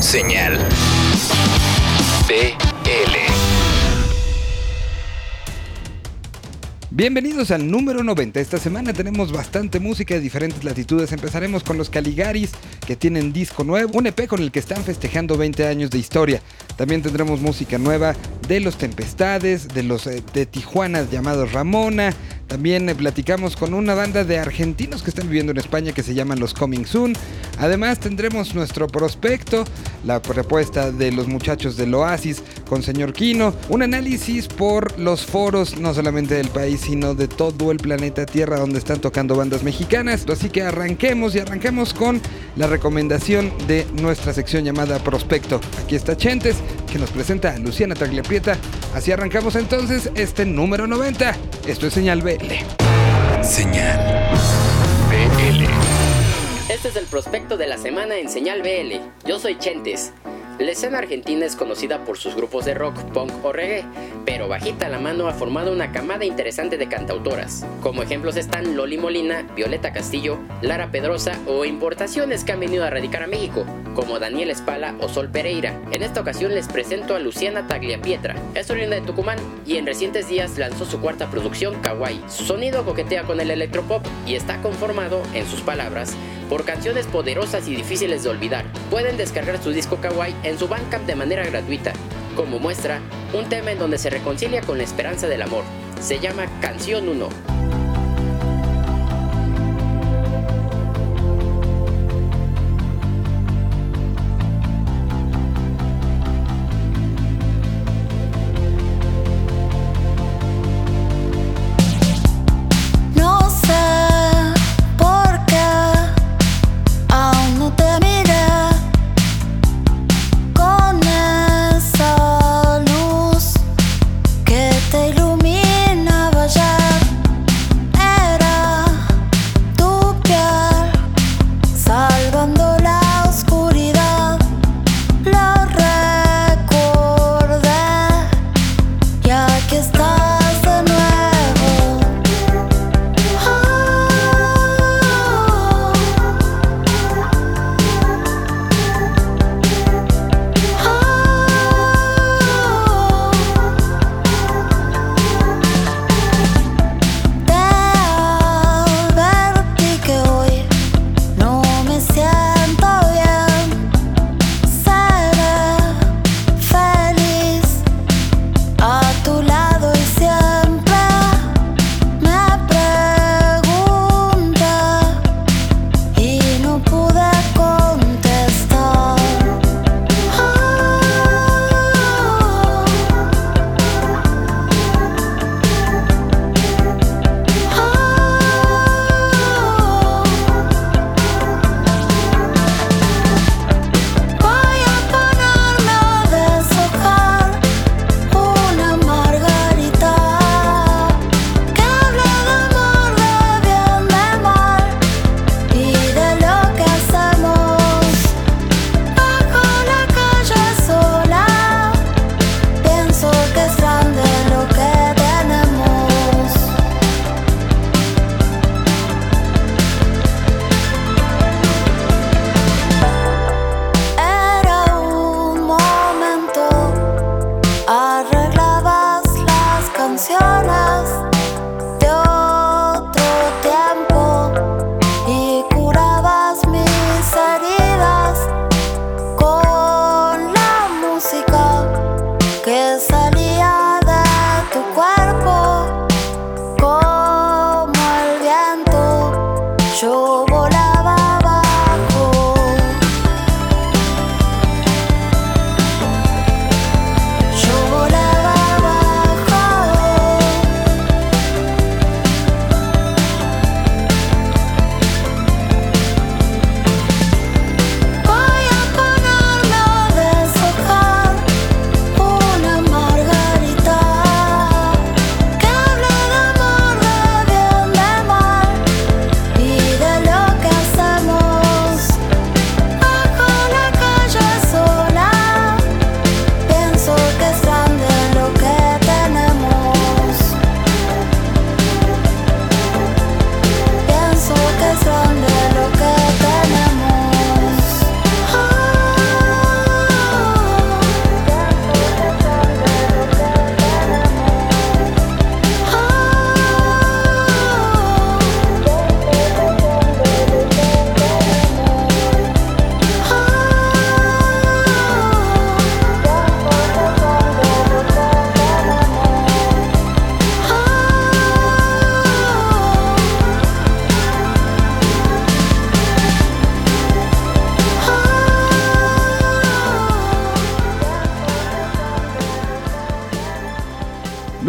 Señal BL. Bienvenidos al número 90. Esta semana tenemos bastante música de diferentes latitudes. Empezaremos con los Caligaris, que tienen disco nuevo, un EP con el que están festejando 20 años de historia. También tendremos música nueva de los Tempestades, de los eh, de Tijuana llamados Ramona. También eh, platicamos con una banda de argentinos que están viviendo en España que se llaman los Coming Soon. Además tendremos nuestro prospecto, la propuesta de los muchachos del Oasis con señor Kino, un análisis por los foros no solamente del país sino de todo el planeta Tierra donde están tocando bandas mexicanas. Así que arranquemos y arranquemos con la recomendación de nuestra sección llamada Prospecto. Aquí está Chentes que nos presenta Luciana Tagliaprieta. Así arrancamos entonces este número 90. Esto es Señal BL. Señal BL. Este es el prospecto de la semana en Señal BL. Yo soy Chentes. La escena argentina es conocida por sus grupos de rock, punk o reggae, pero bajita la mano ha formado una camada interesante de cantautoras. Como ejemplos están Loli Molina, Violeta Castillo, Lara Pedrosa o importaciones que han venido a radicar a México, como Daniel Espala o Sol Pereira. En esta ocasión les presento a Luciana Tagliapietra. Es oriunda de Tucumán y en recientes días lanzó su cuarta producción, Kawaii. Su sonido coquetea con el electropop y está conformado, en sus palabras, por canciones poderosas y difíciles de olvidar. Pueden descargar su disco Kawaii en su Bandcamp de manera gratuita. Como muestra, un tema en donde se reconcilia con la esperanza del amor. Se llama Canción 1.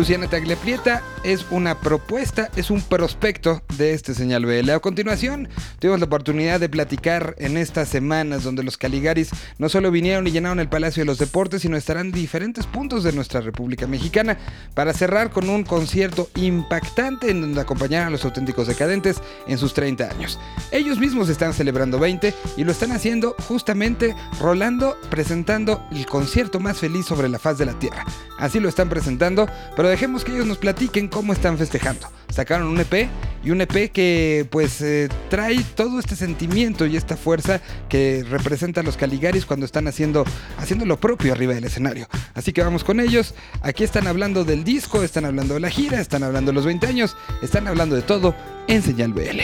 Luciana Tagliaprieta es una propuesta, es un prospecto de este señal BL. A continuación, tuvimos la oportunidad de platicar en estas semanas donde los Caligaris no solo vinieron y llenaron el Palacio de los Deportes, sino estarán en diferentes puntos de nuestra República Mexicana para cerrar con un concierto impactante en donde acompañaron a los auténticos decadentes en sus 30 años. Ellos mismos están celebrando 20 y lo están haciendo justamente rolando, presentando el concierto más feliz sobre la faz de la Tierra. Así lo están presentando, pero dejemos que ellos nos platiquen cómo están festejando. Sacaron un EP y un EP que pues eh, trae todo este sentimiento y esta fuerza que representa a los Caligaris cuando están haciendo, haciendo lo propio arriba del escenario. Así que vamos con ellos. Aquí están hablando del disco, están hablando de la gira, están hablando de los 20 años, están hablando de todo en Señal BL.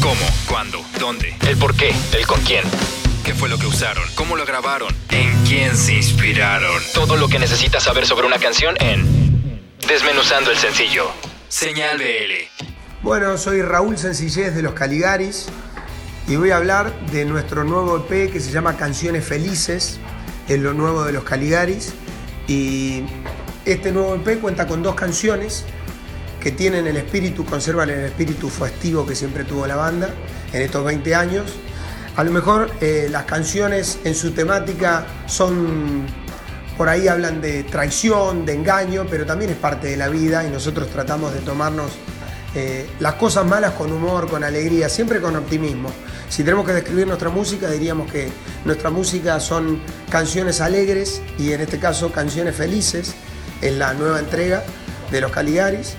¿Cómo? ¿Cuándo? ¿Dónde? ¿El por qué? ¿El con quién? ¿Qué fue lo que usaron? ¿Cómo lo grabaron? ¿En quién se inspiraron? Todo lo que necesitas saber sobre una canción en Desmenuzando el sencillo. Señal BL. Bueno, soy Raúl Sencillez de los Caligaris y voy a hablar de nuestro nuevo EP que se llama Canciones Felices, es lo nuevo de los Caligaris. Y este nuevo EP cuenta con dos canciones que tienen el espíritu, conservan el espíritu festivo que siempre tuvo la banda en estos 20 años. A lo mejor eh, las canciones en su temática son, por ahí hablan de traición, de engaño, pero también es parte de la vida y nosotros tratamos de tomarnos eh, las cosas malas con humor, con alegría, siempre con optimismo. Si tenemos que describir nuestra música, diríamos que nuestra música son canciones alegres y en este caso canciones felices, en la nueva entrega de los Caligaris.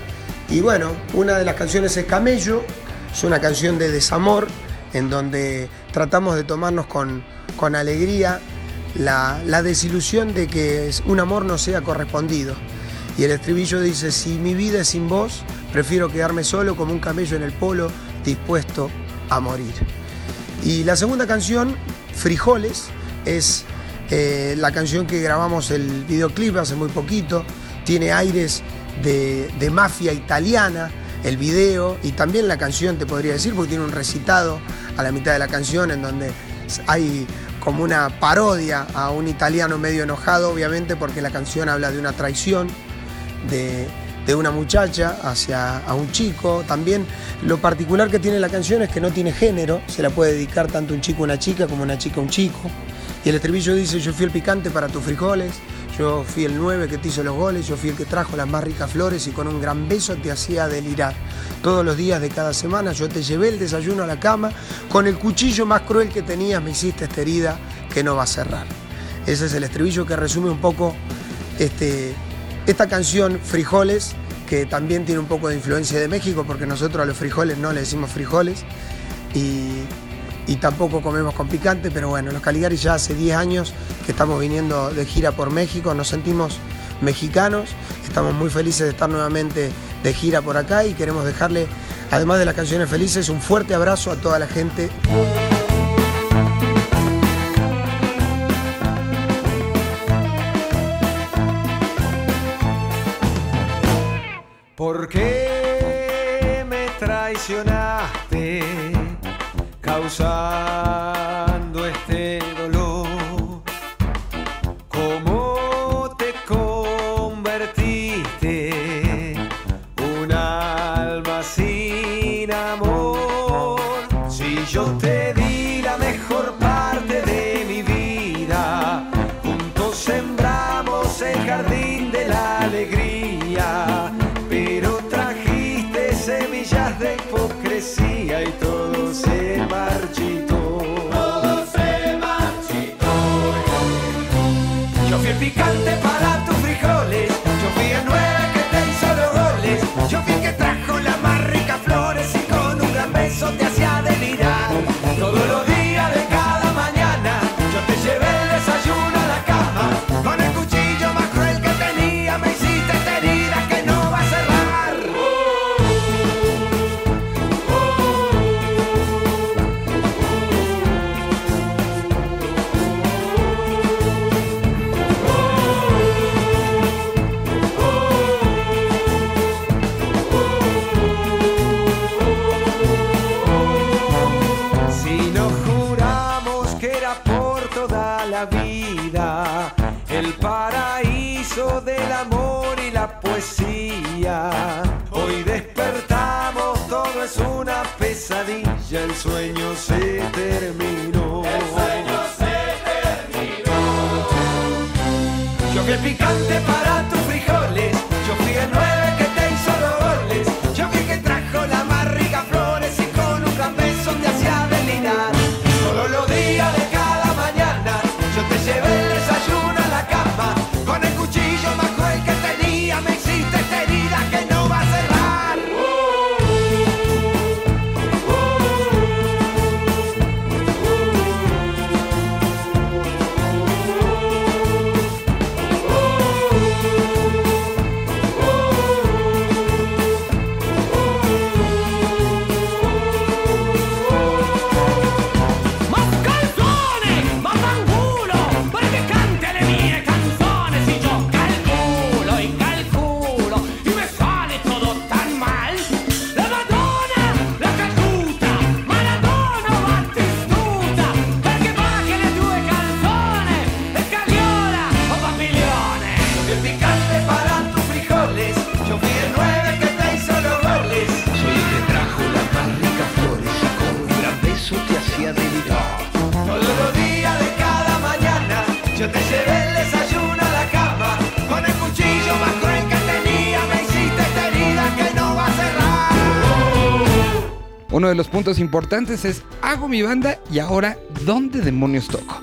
Y bueno, una de las canciones es Camello, es una canción de desamor en donde tratamos de tomarnos con, con alegría la, desilusión de que un amor no sea correspondido. Y el estribillo dice, si mi vida es sin vos, prefiero quedarme solo como un camello en el polo, dispuesto a morir. Y la segunda canción, Frijoles, es eh, la canción que grabamos el videoclip hace muy poquito, tiene aires de, de mafia italiana, el video y también la canción, te podría decir, porque tiene un recitado a la mitad de la canción en donde hay como una parodia a un italiano medio enojado, obviamente, porque la canción habla de una traición de, de una muchacha hacia a un chico. También lo particular que tiene la canción es que no tiene género, se la puede dedicar tanto un chico a una chica como una chica a un chico. Y el estribillo dice, yo fui el picante para tus frijoles, yo fui el 9 que te hizo los goles, yo fui el que trajo las más ricas flores y con un gran beso te hacía delirar. Todos los días de cada semana yo te llevé el desayuno a la cama, con el cuchillo más cruel que tenías me hiciste esta herida que no va a cerrar. Ese es el estribillo que resume un poco este, esta canción Frijoles, que también tiene un poco de influencia de México, porque nosotros a los frijoles no le decimos frijoles. Y, y tampoco comemos con picante, pero bueno, los Caligaris ya hace 10 años que estamos viniendo de gira por México, nos sentimos mexicanos, estamos muy felices de estar nuevamente de gira por acá y queremos dejarle, además de las canciones felices, un fuerte abrazo a toda la gente. Uno de los puntos importantes es hago mi banda y ahora ¿dónde demonios toco?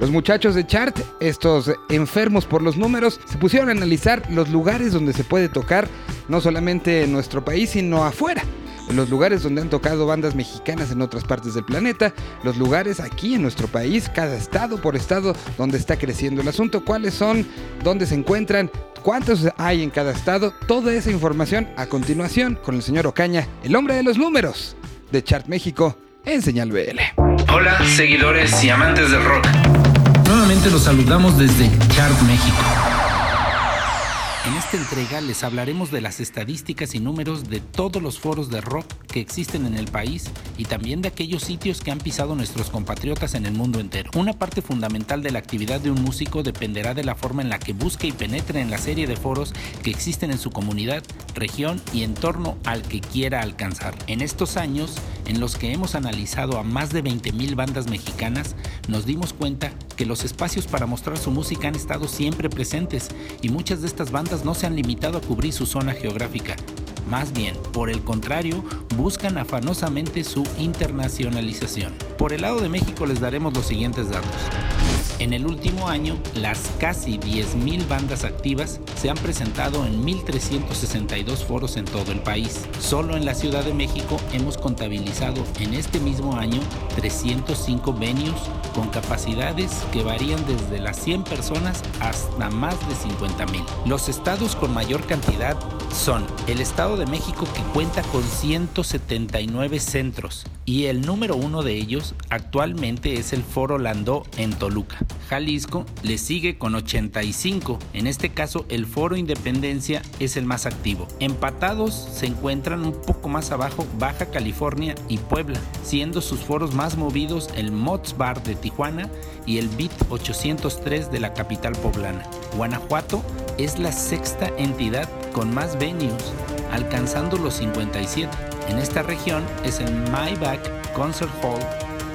Los muchachos de Chart, estos enfermos por los números, se pusieron a analizar los lugares donde se puede tocar, no solamente en nuestro país, sino afuera. Los lugares donde han tocado bandas mexicanas en otras partes del planeta, los lugares aquí en nuestro país, cada estado por estado donde está creciendo el asunto, cuáles son, dónde se encuentran, cuántos hay en cada estado, toda esa información a continuación con el señor Ocaña, el hombre de los números de Chart México en Señal BL. Hola, seguidores y amantes del rock. Nuevamente los saludamos desde Chart México. Esta entrega les hablaremos de las estadísticas y números de todos los foros de rock que existen en el país y también de aquellos sitios que han pisado nuestros compatriotas en el mundo entero. Una parte fundamental de la actividad de un músico dependerá de la forma en la que busque y penetre en la serie de foros que existen en su comunidad, región y entorno al que quiera alcanzar. En estos años, en los que hemos analizado a más de 20.000 bandas mexicanas, nos dimos cuenta que los espacios para mostrar su música han estado siempre presentes y muchas de estas bandas no se han limitado a cubrir su zona geográfica. Más bien, por el contrario, buscan afanosamente su internacionalización. Por el lado de México les daremos los siguientes datos. En el último año, las casi 10.000 bandas activas se han presentado en 1.362 foros en todo el país. Solo en la Ciudad de México hemos contabilizado en este mismo año 305 venues con capacidades que varían desde las 100 personas hasta más de 50.000. Los estados con mayor cantidad son el Estado de México que cuenta con 179 centros y el número uno de ellos actualmente es el Foro Landó en Toluca. Jalisco le sigue con 85. En este caso, el Foro Independencia es el más activo. Empatados se encuentran un poco más abajo Baja California y Puebla, siendo sus foros más movidos el Mods Bar de Tijuana y el Beat 803 de la capital poblana. Guanajuato es la sexta entidad con más venues, alcanzando los 57. En esta región es el Maybach Concert Hall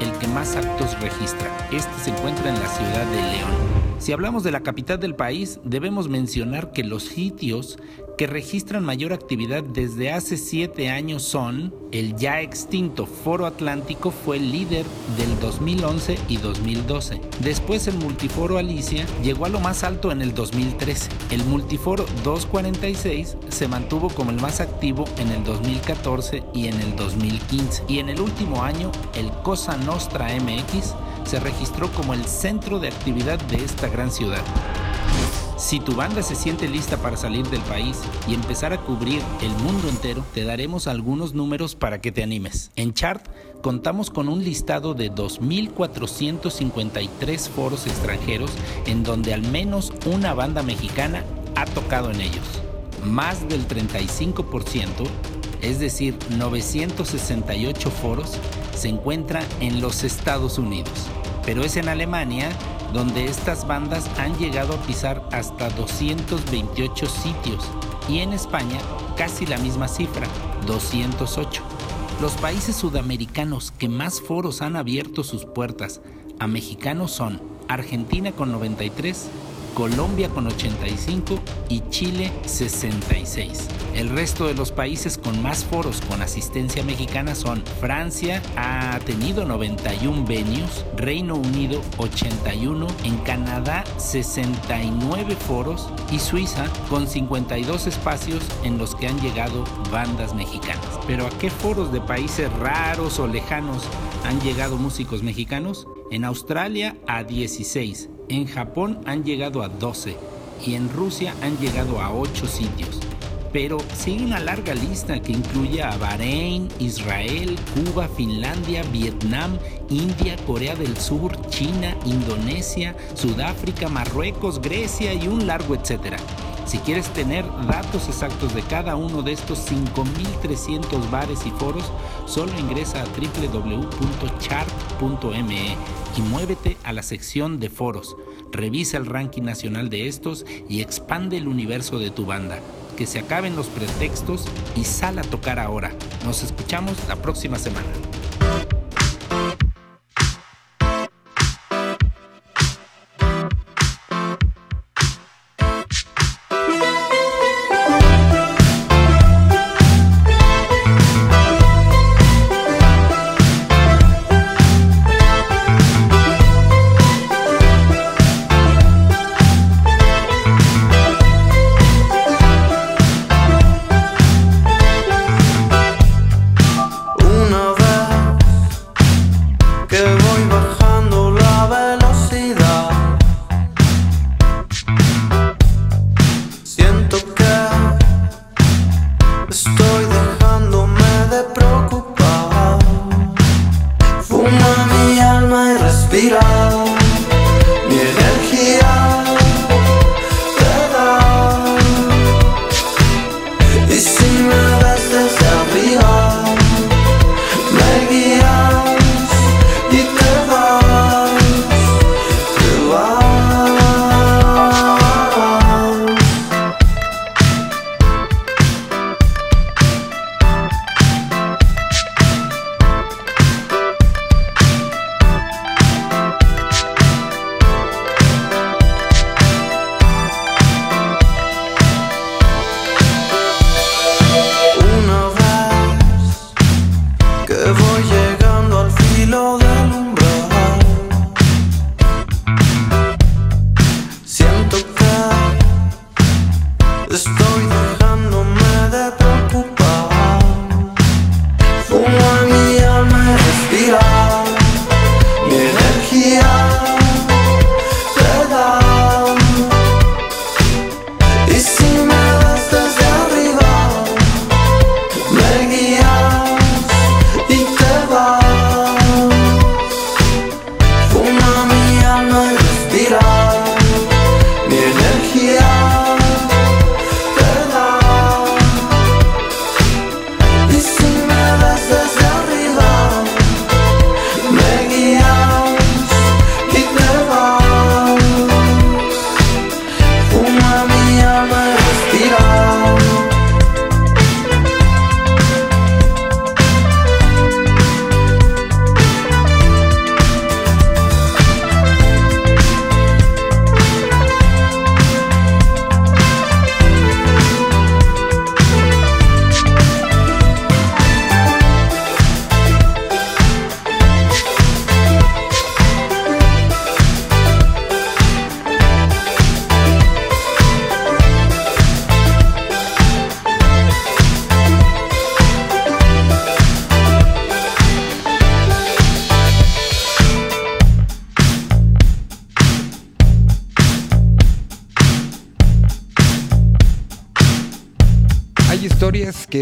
el que más actos registra. Este se encuentra en la ciudad de León. Si hablamos de la capital del país, debemos mencionar que los sitios que registran mayor actividad desde hace siete años son el ya extinto Foro Atlántico fue el líder del 2011 y 2012. Después el Multiforo Alicia llegó a lo más alto en el 2013. El Multiforo 246 se mantuvo como el más activo en el 2014 y en el 2015. Y en el último año el Cosa Nostra MX se registró como el centro de actividad de esta gran ciudad. Si tu banda se siente lista para salir del país y empezar a cubrir el mundo entero, te daremos algunos números para que te animes. En Chart contamos con un listado de 2.453 foros extranjeros en donde al menos una banda mexicana ha tocado en ellos. Más del 35%, es decir, 968 foros, se encuentra en los Estados Unidos. Pero es en Alemania donde estas bandas han llegado a pisar hasta 228 sitios y en España casi la misma cifra, 208. Los países sudamericanos que más foros han abierto sus puertas a mexicanos son Argentina con 93, Colombia con 85 y Chile 66. El resto de los países con más foros con asistencia mexicana son Francia, ha tenido 91 venues, Reino Unido 81, en Canadá 69 foros y Suiza con 52 espacios en los que han llegado bandas mexicanas. Pero ¿a qué foros de países raros o lejanos han llegado músicos mexicanos? En Australia a 16, en Japón han llegado a 12 y en Rusia han llegado a 8 sitios. Pero sigue una larga lista que incluye a Bahrein, Israel, Cuba, Finlandia, Vietnam, India, Corea del Sur, China, Indonesia, Sudáfrica, Marruecos, Grecia y un largo etcétera. Si quieres tener datos exactos de cada uno de estos 5.300 bares y foros, solo ingresa a www.chart.me y muévete a la sección de foros. Revisa el ranking nacional de estos y expande el universo de tu banda. Que se acaben los pretextos y sal a tocar ahora. Nos escuchamos la próxima semana.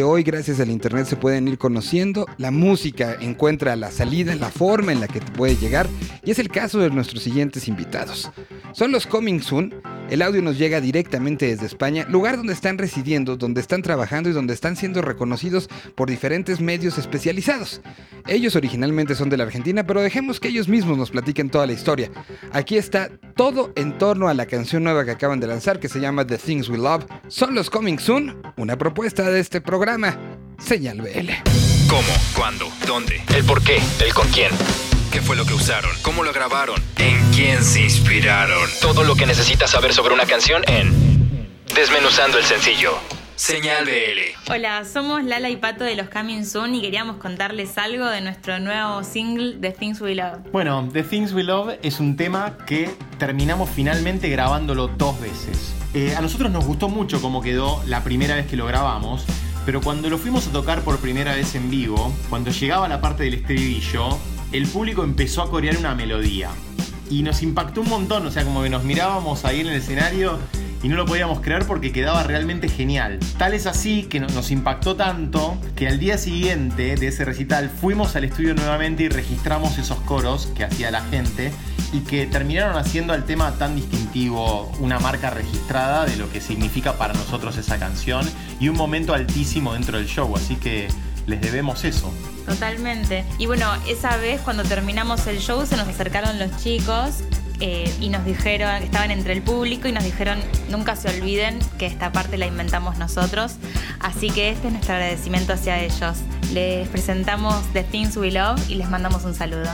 Hoy gracias al internet se pueden ir conociendo, la música encuentra la salida, la forma en la que te puede llegar y es el caso de nuestros siguientes invitados. Son los Coming Soon, el audio nos llega directamente desde España, lugar donde están residiendo, donde están trabajando y donde están siendo reconocidos por diferentes medios especializados. Ellos originalmente son de la Argentina, pero dejemos que ellos mismos nos platiquen toda la historia. Aquí está todo en torno a la canción nueva que acaban de lanzar que se llama The Things We Love. Son los Coming Soon, una propuesta de este programa, Señal BL. ¿Cómo? ¿Cuándo? ¿Dónde? El por qué, el con quién. ¿Qué fue lo que usaron? ¿Cómo lo grabaron? ¿En quién se inspiraron? Todo lo que necesitas saber sobre una canción en Desmenuzando el sencillo. Señal BL. Hola, somos Lala y Pato de los Coming Soon y queríamos contarles algo de nuestro nuevo single The Things We Love. Bueno, The Things We Love es un tema que terminamos finalmente grabándolo dos veces. Eh, a nosotros nos gustó mucho cómo quedó la primera vez que lo grabamos, pero cuando lo fuimos a tocar por primera vez en vivo, cuando llegaba la parte del estribillo, el público empezó a corear una melodía. Y nos impactó un montón, o sea, como que nos mirábamos ahí en el escenario y no lo podíamos creer porque quedaba realmente genial. Tal es así que no- nos impactó tanto que al día siguiente de ese recital fuimos al estudio nuevamente y registramos esos coros que hacía la gente y que terminaron haciendo al tema tan distintivo una marca registrada de lo que significa para nosotros esa canción y un momento altísimo dentro del show, así que les debemos eso. Totalmente. Y bueno, esa vez cuando terminamos el show se nos acercaron los chicos eh, y nos dijeron, estaban entre el público y nos dijeron, nunca se olviden que esta parte la inventamos nosotros. Así que este es nuestro agradecimiento hacia ellos. Les presentamos The Things We Love y les mandamos un saludo.